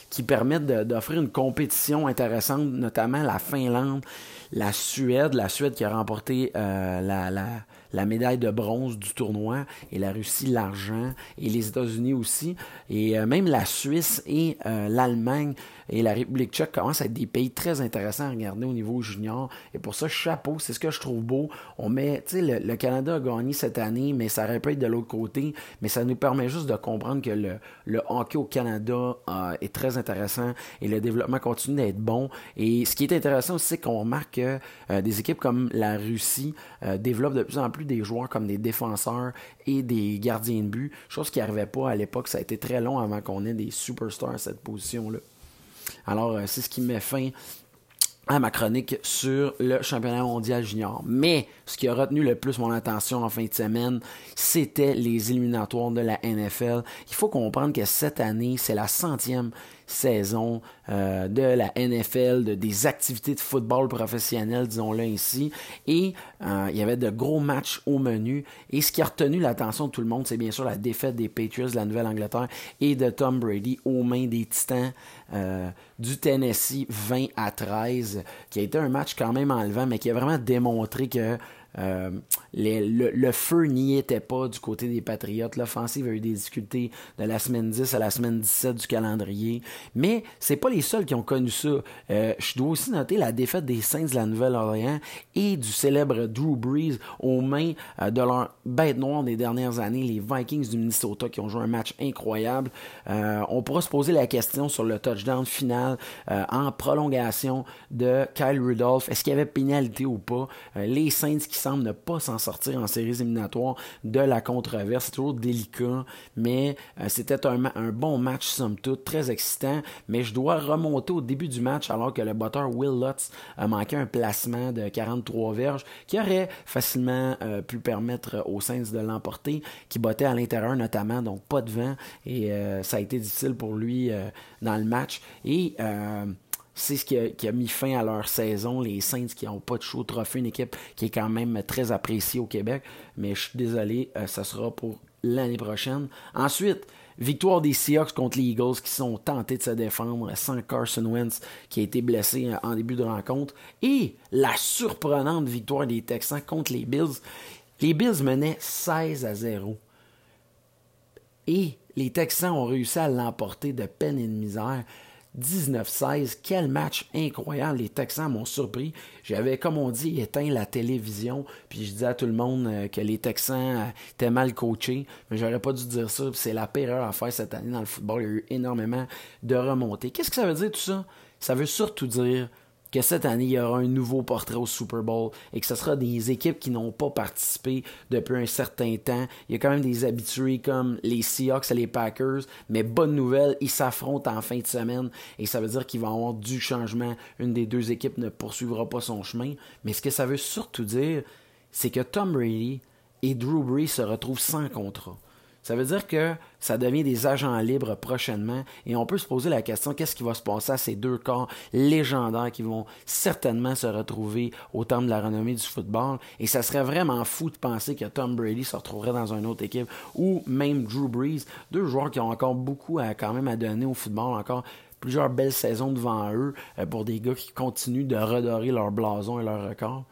qui permettent d'offrir une compétition intéressante, notamment la Finlande, la Suède, la Suède qui a remporté la la médaille de bronze du tournoi et la Russie l'argent et les États-Unis aussi et euh, même la Suisse et euh, l'Allemagne et la République tchèque commencent à être des pays très intéressants à regarder au niveau junior. Et pour ça, chapeau, c'est ce que je trouve beau. On met, tu sais, le, Canada a gagné cette année, mais ça aurait pu être de l'autre côté. Mais ça nous permet juste de comprendre que le, le hockey au Canada euh, est très intéressant et le développement continue d'être bon. Et ce qui est intéressant aussi, c'est qu'on remarque que euh, des équipes comme la Russie euh, développent de plus en plus des joueurs comme des défenseurs et des gardiens de but, chose qui n'arrivait pas à l'époque. Ça a été très long avant qu'on ait des superstars à cette position-là. Alors, euh, c'est ce qui met fin à ma chronique sur le championnat mondial junior. Mais ce qui a retenu le plus mon attention en fin de semaine, c'était les éliminatoires de la NFL. Il faut comprendre que cette année, c'est la centième saison euh, de la NFL, de, des activités de football professionnel, disons-le ainsi. Et euh, il y avait de gros matchs au menu. Et ce qui a retenu l'attention de tout le monde, c'est bien sûr la défaite des Patriots de la Nouvelle-Angleterre et de Tom Brady aux mains des Titans euh, du Tennessee 20 à 13, qui a été un match quand même enlevant, mais qui a vraiment démontré que euh, le, feu n'y était pas du côté des Patriotes. L'offensive a eu des difficultés de la semaine 10 à la semaine 17 du calendrier. Mais c'est pas les seuls qui ont connu ça. Euh, je dois aussi noter la défaite des Saints de la Nouvelle-Orléans et du célèbre Drew Brees aux mains euh, de leur bête noire des dernières années, les Vikings du Minnesota, qui ont joué un match incroyable. on pourra se poser la question sur le touchdown final en prolongation de Kyle Rudolph. Est-ce qu'il y avait pénalité ou pas? les Saints qui semble ne pas s'en sortir en séries éliminatoires de la controverse. C'est toujours délicat, mais euh, c'était un, bon match, somme toute, très excitant. Mais je dois remonter au début du match alors que le batteur Will Lutz a manqué un placement de 43 verges qui aurait facilement euh, pu permettre aux Saints de l'emporter, qui bottait à l'intérieur notamment, donc pas de vent. Et euh, ça a été difficile pour lui dans le match. Et c'est ce qui a, mis fin à leur saison. Les Saints qui n'ont pas de show trophée, une équipe qui est quand même très appréciée au Québec. Mais je suis désolé, euh, ça sera pour l'année prochaine. Ensuite, victoire des Seahawks contre les Eagles qui sont tentés de se défendre sans Carson Wentz qui a été blessé euh, en début de rencontre. Et la surprenante victoire des Texans contre les Bills. Les Bills menaient 16 à 0. Et les Texans ont réussi à l'emporter de peine et de misère. 19-16. Quel match incroyable. Les Texans m'ont surpris. J'avais, comme on dit, éteint la télévision. Puis je disais à tout le monde euh, que les Texans euh, étaient mal coachés. Mais j'aurais pas dû dire ça. C'est la pire heure à faire cette année dans le football. Il y a eu énormément de remontées. Qu'est-ce que ça veut dire tout ça? Ça veut surtout dire que cette année, il y aura un nouveau portrait au Super Bowl et que ce sera des équipes qui n'ont pas participé depuis un certain temps. Il y a quand même des habitués comme les Seahawks et les Packers, mais bonne nouvelle, ils s'affrontent en fin de semaine et ça veut dire qu'il va y avoir du changement. Une des deux équipes ne poursuivra pas son chemin. Mais ce que ça veut surtout dire, c'est que Tom Brady et Drew Brees se retrouvent sans contrat. Ça veut dire que ça devient des agents libres prochainement et on peut se poser la question qu'est-ce qui va se passer à ces deux corps légendaires qui vont certainement se retrouver au terme de la renommée du football? Et ça serait vraiment fou de penser que Tom Brady se retrouverait dans une autre équipe ou même Drew Brees, deux joueurs qui ont encore beaucoup à quand à donner au football encore plusieurs belles saisons devant eux euh, pour des gars qui continuent de redorer leur blason et leur record.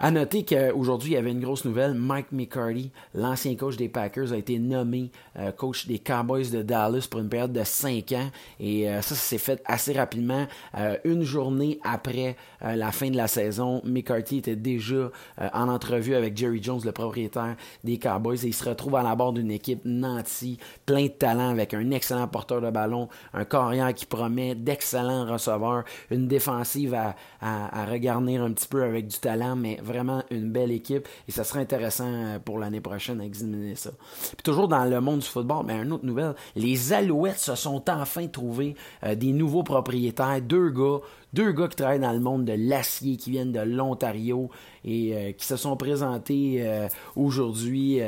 À noter qu'aujourd'hui, il y avait une grosse nouvelle. Mike McCarty, l'ancien coach des Packers, a été nommé euh, coach des Cowboys de Dallas pour une période de 5 ans. Et euh, ça, ça s'est fait assez rapidement. Euh, une journée après la fin de la saison, McCarthy était déjà en entrevue avec Jerry Jones, le propriétaire des Cowboys. Et il se retrouve à la bord d'une équipe nantie, plein de talent, avec un excellent porteur de ballon, un carrière qui promet d'excellents receveurs, une défensive à, à, à regarnir un petit peu avec du talent, mais vraiment une belle équipe et ça serait intéressant euh, pour l'année prochaine d'examiner ça. Puis toujours dans le monde du football, mais une autre nouvelle, les Alouettes se sont enfin trouvés euh, des nouveaux propriétaires, deux gars, deux gars qui travaillent dans le monde de l'acier, qui viennent de l'Ontario et euh, qui se sont présentés aujourd'hui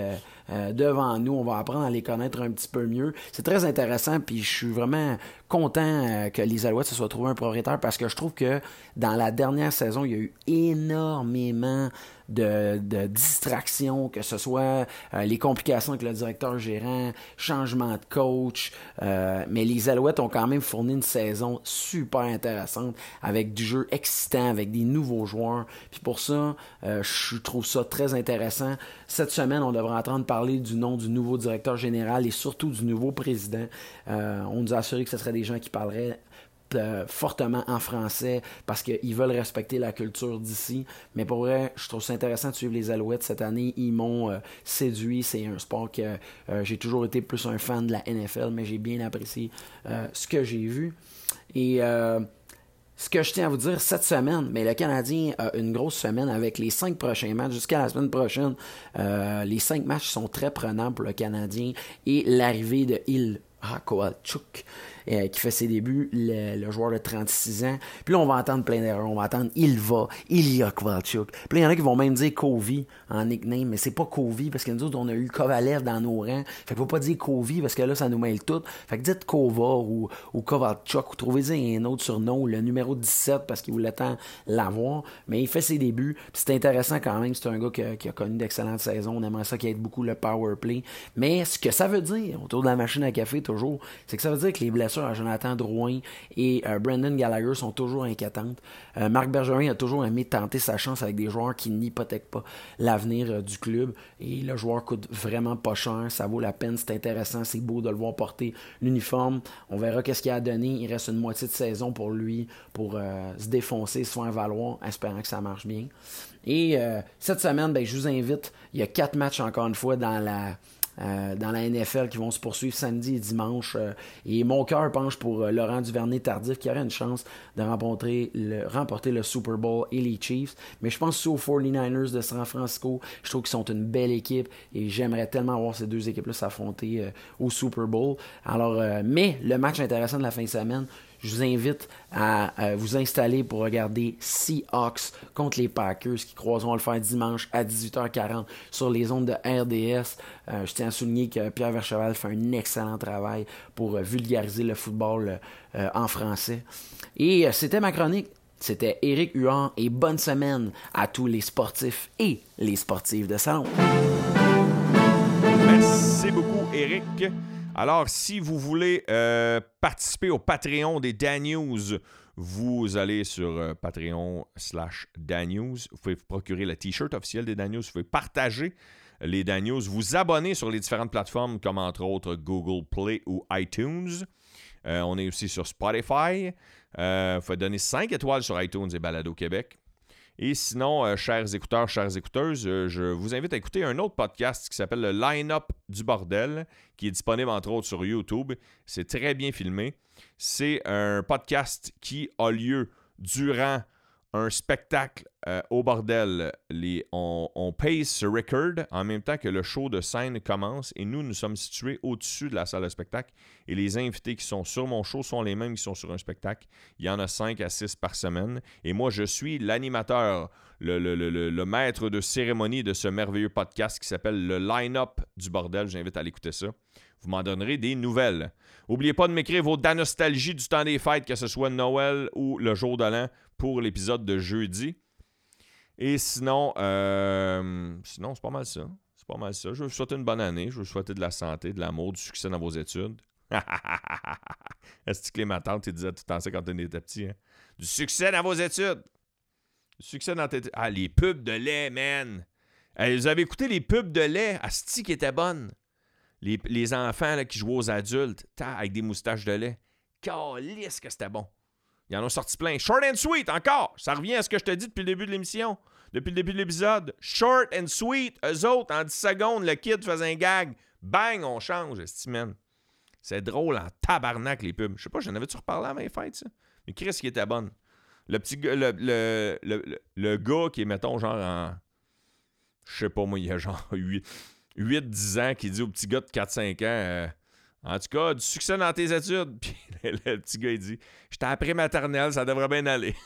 devant nous. On va apprendre à les connaître un petit peu mieux. C'est très intéressant, puis je suis vraiment content que les Alouettes se soient trouvés un propriétaire parce que je trouve que dans la dernière saison, il y a eu énormément de, distraction, que ce soit euh, les complications avec le directeur gérant, changement de coach. Euh, mais les Alouettes ont quand même fourni une saison super intéressante avec du jeu excitant, avec des nouveaux joueurs. Puis pour ça, euh, je trouve ça très intéressant. Cette semaine, on devrait entendre parler du nom du nouveau directeur général et surtout du nouveau président. on nous a assuré que ce serait des gens qui parleraient euh, fortement en français parce qu'ils veulent respecter la culture d'ici. Mais pour vrai, je trouve ça intéressant de suivre les Alouettes cette année. Ils m'ont euh, séduit. C'est un sport que euh, j'ai toujours été plus un fan de la NFL, mais j'ai bien apprécié ce que j'ai vu. Et ce que je tiens à vous dire cette semaine, mais le Canadien a une grosse semaine avec les cinq prochains matchs jusqu'à la semaine prochaine. les cinq matchs sont très prenants pour le Canadien et l'arrivée de Il Kowalchuk euh, qui fait ses débuts, le, joueur de 36 ans. Puis là, on va entendre plein d'erreurs. On va entendre il va, il y a Kowalchuk. Puis il y en a qui vont même dire Kovi en nickname, mais c'est pas Kovi parce que nous autres, on a eu Kovalev dans nos rangs. Fait qu'il faut pas dire Kovi parce que là, ça nous mêle tout. Fait que dites Kova ou, Kovalchuk ou trouvez-y un autre surnom, le numéro 17 parce qu'il voulait tant l'avoir. Mais il fait ses débuts. C'est intéressant quand même. C'est un gars qui a, connu d'excellentes saisons. On aimerait ça qu'il ait beaucoup le power play. Mais ce que ça veut dire autour de la machine à café, toujours, c'est que ça veut dire que les blessures à Jonathan Drouin et euh, Brandon Gallagher sont toujours inquiétantes. Euh, Marc Bergerin a toujours aimé tenter sa chance avec des joueurs qui n'hypothèquent pas l'avenir euh, du club. Et le joueur coûte vraiment pas cher. Ça vaut la peine. C'est intéressant. C'est beau de le voir porter l'uniforme. On verra qu'est-ce qu'il a donné. Il reste une moitié de saison pour lui pour se défoncer, se faire valoir, espérant que ça marche bien. Et cette semaine, ben, je vous invite. Il y a quatre matchs encore une fois dans la euh, dans la NFL qui vont se poursuivre samedi et dimanche. Euh, et mon cœur penche pour euh, Laurent Duvernay-Tardif qui aurait une chance de remporter le, remporter le Super Bowl et les Chiefs. Mais je pense aussi aux 49ers de San Francisco. Je trouve qu'ils sont une belle équipe et j'aimerais tellement voir ces deux équipes-là s'affronter au Super Bowl. Alors, mais le match intéressant de la fin de semaine, je vous invite à, vous installer pour regarder Seahawks contre les Packers qui croiseront le faire dimanche à 18h40 sur les ondes de RDS. Euh, je tiens à souligner que Pierre Vercheval fait un excellent travail pour euh, vulgariser le football euh, en français. Et c'était ma chronique. C'était Eric Huard et bonne semaine à tous les sportifs et les sportives de salon. Merci beaucoup, Eric. Alors, si vous voulez euh, participer au Patreon des Dan News, vous allez sur euh, Patreon slash Dan News. Vous pouvez vous procurer le t-shirt officiel des Dan News. Vous pouvez partager les Dan News. Vous abonner sur les différentes plateformes comme entre autres Google Play ou iTunes. Euh, on est aussi sur Spotify. Il faut donner 5 étoiles sur iTunes et Balado Québec. Et sinon, euh, chers écouteurs, chères écouteuses, euh, je vous invite à écouter un autre podcast qui s'appelle le Line-Up du Bordel, qui est disponible entre autres sur YouTube. C'est très bien filmé. C'est un podcast qui a lieu durant un spectacle euh, au bordel. On, on ce record en même temps que le show de scène commence et nous, nous sommes situés au-dessus de la salle de spectacle et les invités qui sont sur mon show sont les mêmes qui sont sur un spectacle. Il y en a 5 à 6 par semaine et moi, je suis l'animateur, le, le, maître de cérémonie de ce merveilleux podcast qui s'appelle le Line-Up du bordel. J'invite à l'écouter ça. Vous m'en donnerez des nouvelles. N'oubliez pas de m'écrire vos nostalgie du temps des fêtes, que ce soit Noël ou le jour de l'an pour l'épisode de jeudi. Et sinon, euh, sinon c'est pas mal ça. C'est pas mal ça. Je vous souhaiter une bonne année. Je vous souhaiter de la santé, de l'amour, du succès dans vos études. Est-ce que ma tante disait tout le temps ça quand on était petit? Hein? Du succès dans vos études. Du succès dans tes... Ah, les pubs de lait, man. vous avez écouté les pubs de lait? Asti qui étaient bonnes. Les, enfants qui jouaient aux adultes, avec des moustaches de lait. Calisse que c'était bon. Ils en ont sorti plein. Short and sweet, encore. Ça revient à ce que je te dis depuis le début de l'émission. Depuis le début de l'épisode. Short and sweet. Eux autres, en 10 secondes, le kid faisait un gag. Bang, on change, estime. C'est drôle en tabarnak, les pubs. Je sais pas, j'en avais-tu reparlé à mes fêtes, ça? Mais Chris qui était bonne. Le petit gars, le, le, le, gars qui est, mettons, genre en. Je sais pas, moi, il y a genre 8-10 ans qui dit au petit gars de 4-5 ans. Euh, en tout cas, du succès dans tes études. Puis le, petit gars, il dit J'étais après maternelle, ça devrait bien aller.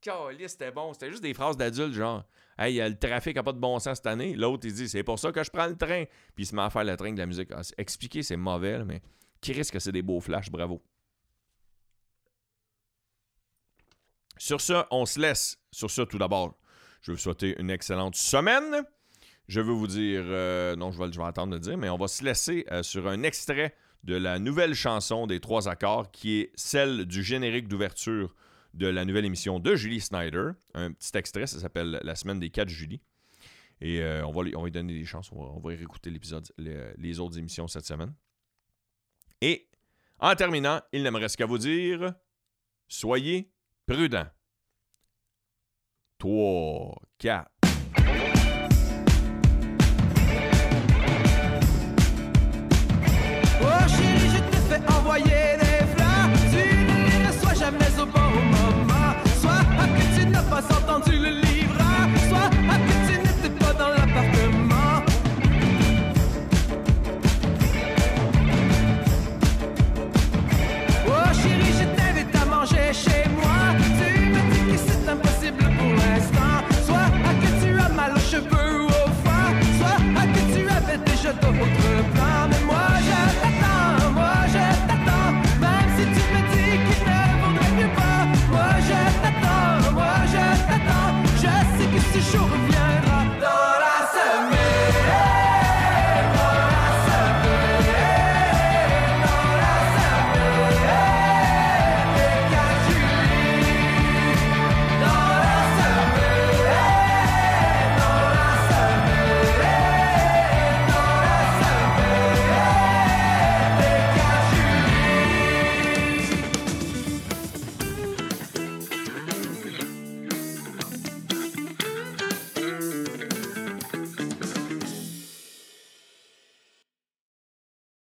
Caliste, c'était bon. C'était juste des phrases d'adultes, genre Hey, le trafic n'a pas de bon sens cette année. L'autre, il dit C'est pour ça que je prends le train. Puis il se met à faire le train de la musique. Ah, expliquer, c'est mauvais, mais qui risque que c'est des beaux flashs Bravo. Sur ça, on se laisse. Sur ça, tout d'abord. Je veux vous souhaiter une excellente semaine. Je veux vous dire, euh, non, je vais, je attendre de dire, mais on va se laisser euh, sur un extrait de la nouvelle chanson des trois accords, qui est celle du générique d'ouverture de la nouvelle émission de Julie Snyder. Un petit extrait, ça s'appelle La semaine des 4 Julie. Et euh, on, va, lui- donner des chances. On va, y réécouter l'épisode, les, les autres émissions cette semaine. Et en terminant, il ne me reste qu'à vous dire soyez prudents. 3, 4. Oh chérie, je te fais envoyer des fleurs. Tu ne reçois jamais au bon moment. Soit que tu n'as pas entendu le